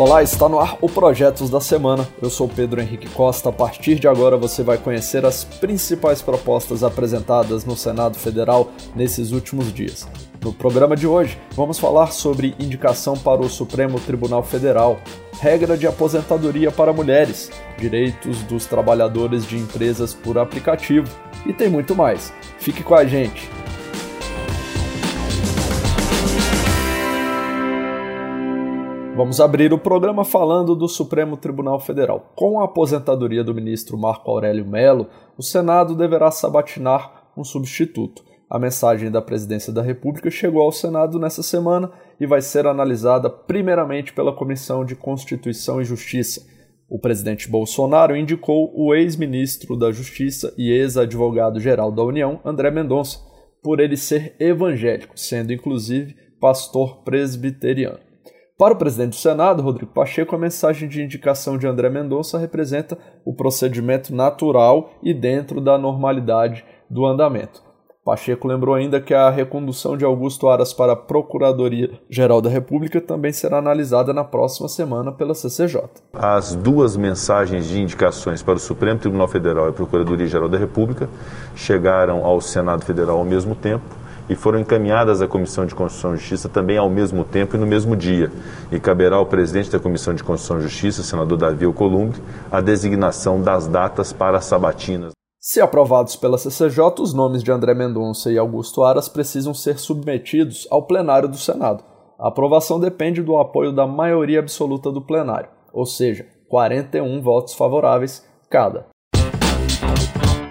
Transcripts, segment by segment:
Olá, está no ar o Projetos da Semana. Eu sou Pedro Henrique Costa. A partir de agora você vai conhecer as principais propostas apresentadas no Senado Federal nesses últimos dias. No programa de hoje, vamos falar sobre indicação para o Supremo Tribunal Federal, regra de aposentadoria para mulheres, direitos dos trabalhadores de empresas por aplicativo e tem muito mais. Fique com a gente. Vamos abrir o programa falando do Supremo Tribunal Federal. Com a aposentadoria do ministro Marco Aurélio Melo, o Senado deverá sabatinar um substituto. A mensagem da Presidência da República chegou ao Senado nessa semana e vai ser analisada primeiramente pela Comissão de Constituição e Justiça. O presidente Bolsonaro indicou o ex-ministro da Justiça e ex-advogado-geral da União, André Mendonça, por ele ser evangélico, sendo inclusive pastor presbiteriano. Para o presidente do Senado, Rodrigo Pacheco, a mensagem de indicação de André Mendonça representa o procedimento natural e dentro da normalidade do andamento. Pacheco lembrou ainda que a recondução de Augusto Aras para a Procuradoria-Geral da República também será analisada na próxima semana pela CCJ. As duas mensagens de indicações para o Supremo Tribunal Federal e Procuradoria-Geral da República chegaram ao Senado Federal ao mesmo tempo e foram encaminhadas à Comissão de Constituição e Justiça também ao mesmo tempo e no mesmo dia. E caberá ao presidente da Comissão de Constituição e Justiça, senador Davi Alcolumbre, a designação das datas para as sabatinas. Se aprovados pela CCJ, os nomes de André Mendonça e Augusto Aras precisam ser submetidos ao plenário do Senado. A aprovação depende do apoio da maioria absoluta do plenário, ou seja, 41 votos favoráveis cada.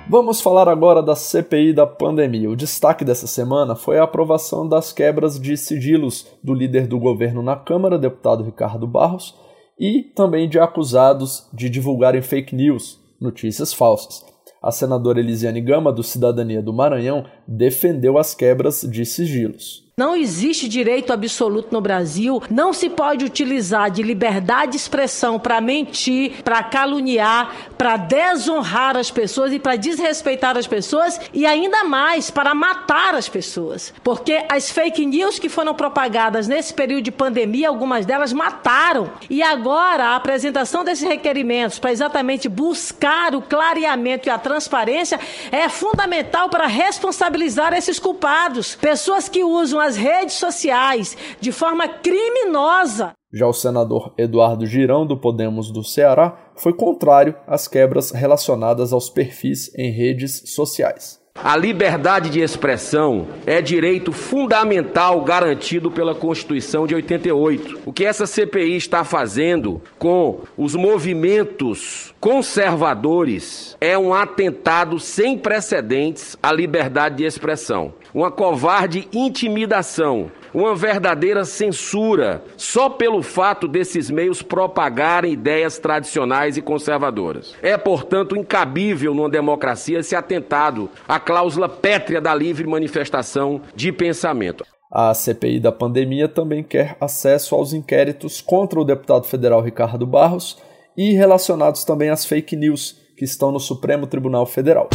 Vamos falar agora da CPI da pandemia. O destaque dessa semana foi a aprovação das quebras de sigilos do líder do governo na Câmara, deputado Ricardo Barros, e também de acusados de divulgarem fake news, notícias falsas a senadora Elisiane Gama, do Cidadania do Maranhão, defendeu as quebras de sigilos. Não existe direito absoluto no Brasil. Não se pode utilizar de liberdade de expressão para mentir, para caluniar, para desonrar as pessoas e para desrespeitar as pessoas e ainda mais para matar as pessoas. Porque as fake news que foram propagadas nesse período de pandemia, algumas delas mataram. E agora a apresentação desses requerimentos para exatamente buscar o clareamento e a transparência é fundamental para responsabilizar esses culpados. Pessoas que usam as redes sociais de forma criminosa. Já o senador Eduardo Girão, do Podemos do Ceará, foi contrário às quebras relacionadas aos perfis em redes sociais. A liberdade de expressão é direito fundamental garantido pela Constituição de 88. O que essa CPI está fazendo com os movimentos conservadores é um atentado sem precedentes à liberdade de expressão. Uma covarde intimidação uma verdadeira censura só pelo fato desses meios propagarem ideias tradicionais e conservadoras. É, portanto, incabível numa democracia se atentado à cláusula pétrea da livre manifestação de pensamento. A CPI da pandemia também quer acesso aos inquéritos contra o deputado federal Ricardo Barros e relacionados também às fake news que estão no Supremo Tribunal Federal.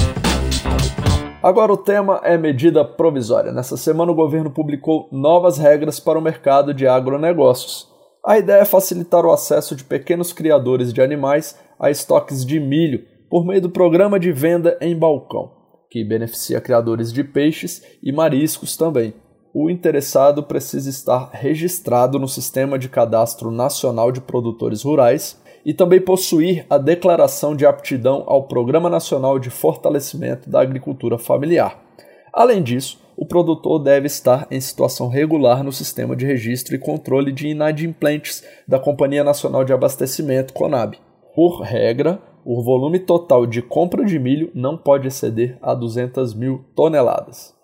Agora o tema é medida provisória. Nessa semana o governo publicou novas regras para o mercado de agronegócios. A ideia é facilitar o acesso de pequenos criadores de animais a estoques de milho por meio do programa de venda em balcão, que beneficia criadores de peixes e mariscos também. O interessado precisa estar registrado no Sistema de Cadastro Nacional de Produtores Rurais e também possuir a declaração de aptidão ao Programa Nacional de Fortalecimento da Agricultura Familiar. Além disso, o produtor deve estar em situação regular no sistema de registro e controle de inadimplentes da Companhia Nacional de Abastecimento, CONAB. Por regra, o volume total de compra de milho não pode exceder a 200 mil toneladas.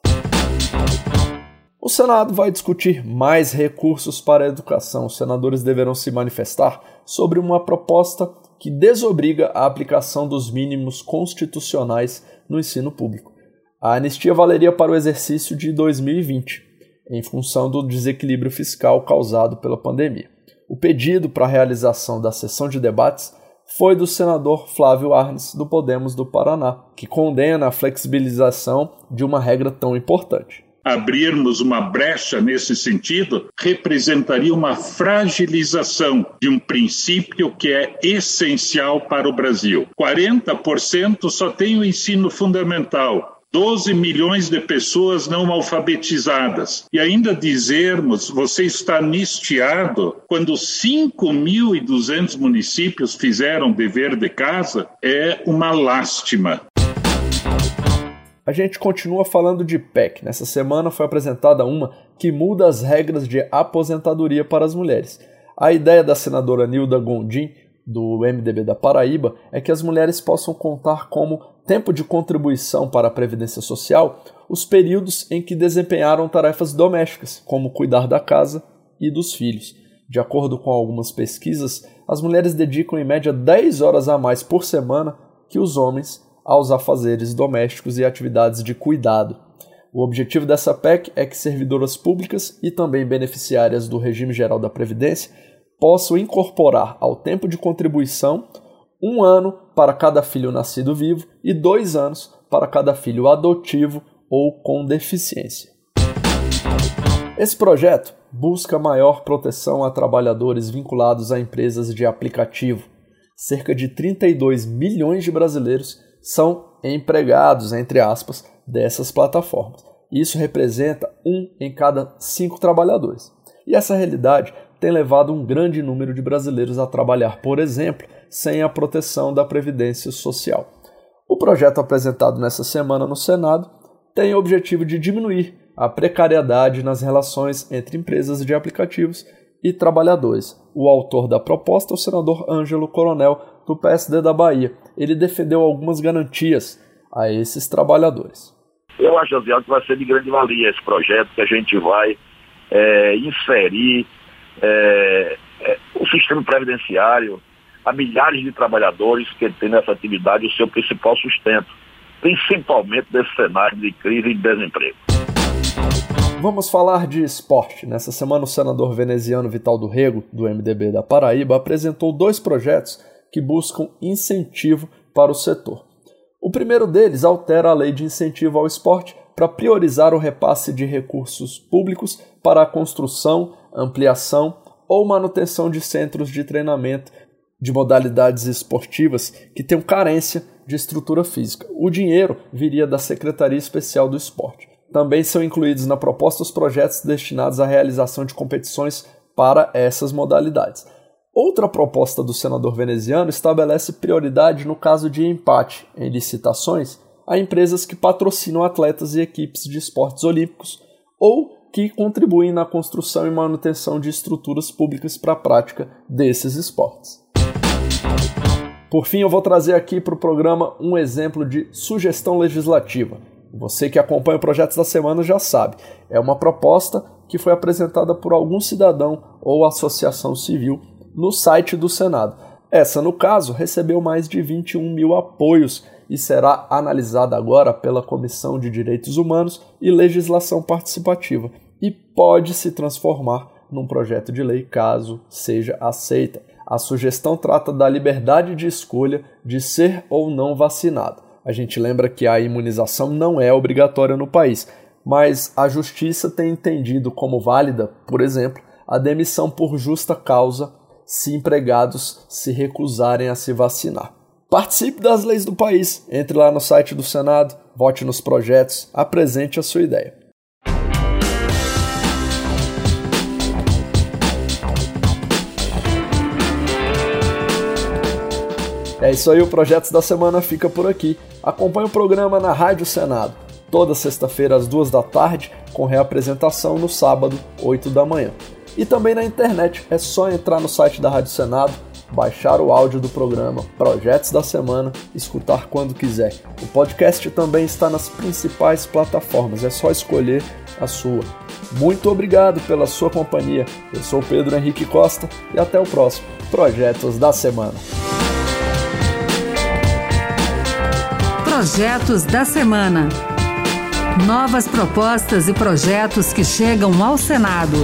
Senado vai discutir mais recursos para a educação. Os senadores deverão se manifestar sobre uma proposta que desobriga a aplicação dos mínimos constitucionais no ensino público. A anistia valeria para o exercício de 2020, em função do desequilíbrio fiscal causado pela pandemia. O pedido para a realização da sessão de debates foi do senador Flávio Arnes, do Podemos do Paraná, que condena a flexibilização de uma regra tão importante. Abrirmos uma brecha nesse sentido representaria uma fragilização de um princípio que é essencial para o Brasil. 40% só tem o ensino fundamental, 12 milhões de pessoas não alfabetizadas. E ainda dizermos, você está anistiado, quando 5.200 municípios fizeram dever de casa, é uma lástima. A gente continua falando de PEC. Nessa semana foi apresentada uma que muda as regras de aposentadoria para as mulheres. A ideia da senadora Nilda Gondim, do MDB da Paraíba, é que as mulheres possam contar como tempo de contribuição para a Previdência Social os períodos em que desempenharam tarefas domésticas, como cuidar da casa e dos filhos. De acordo com algumas pesquisas, as mulheres dedicam em média 10 horas a mais por semana que os homens aos afazeres domésticos e atividades de cuidado. O objetivo dessa PEC é que servidoras públicas e também beneficiárias do regime geral da Previdência possam incorporar ao tempo de contribuição um ano para cada filho nascido vivo e dois anos para cada filho adotivo ou com deficiência. Esse projeto busca maior proteção a trabalhadores vinculados a empresas de aplicativo. Cerca de 32 milhões de brasileiros são empregados, entre aspas, dessas plataformas. Isso representa um em cada cinco trabalhadores. E essa realidade tem levado um grande número de brasileiros a trabalhar, por exemplo, sem a proteção da Previdência Social. O projeto apresentado nessa semana no Senado tem o objetivo de diminuir a precariedade nas relações entre empresas de aplicativos e trabalhadores. O autor da proposta é o senador Ângelo Coronel, do PSD da Bahia. Ele defendeu algumas garantias a esses trabalhadores. Eu acho, Josiel, que vai ser de grande valia esse projeto, que a gente vai é, inserir é, é, o sistema previdenciário a milhares de trabalhadores que têm nessa atividade o seu principal sustento, principalmente nesse cenário de crise e de desemprego. Vamos falar de esporte. Nessa semana, o senador veneziano Vital do Rego, do MDB da Paraíba, apresentou dois projetos que buscam incentivo para o setor. O primeiro deles altera a lei de incentivo ao esporte para priorizar o repasse de recursos públicos para a construção, ampliação ou manutenção de centros de treinamento de modalidades esportivas que tenham carência de estrutura física. O dinheiro viria da Secretaria Especial do Esporte. Também são incluídos na proposta os projetos destinados à realização de competições para essas modalidades. Outra proposta do senador veneziano estabelece prioridade no caso de empate em licitações a empresas que patrocinam atletas e equipes de esportes olímpicos ou que contribuem na construção e manutenção de estruturas públicas para a prática desses esportes. Por fim, eu vou trazer aqui para o programa um exemplo de sugestão legislativa. Você que acompanha o Projetos da Semana já sabe, é uma proposta que foi apresentada por algum cidadão ou associação civil no site do Senado. Essa, no caso, recebeu mais de 21 mil apoios e será analisada agora pela Comissão de Direitos Humanos e Legislação Participativa e pode se transformar num projeto de lei caso seja aceita. A sugestão trata da liberdade de escolha de ser ou não vacinado. A gente lembra que a imunização não é obrigatória no país, mas a justiça tem entendido como válida, por exemplo, a demissão por justa causa se empregados se recusarem a se vacinar. Participe das leis do país, entre lá no site do Senado, vote nos projetos, apresente a sua ideia. É isso aí, o Projetos da Semana fica por aqui. Acompanhe o programa na Rádio Senado, toda sexta-feira às duas da tarde, com reapresentação no sábado, 8 da manhã e também na internet. É só entrar no site da Rádio Senado, baixar o áudio do programa Projetos da Semana, escutar quando quiser. O podcast também está nas principais plataformas, é só escolher a sua. Muito obrigado pela sua companhia. Eu sou Pedro Henrique Costa e até o próximo Projetos da Semana. Projetos da Semana. Novas propostas e projetos que chegam ao Senado.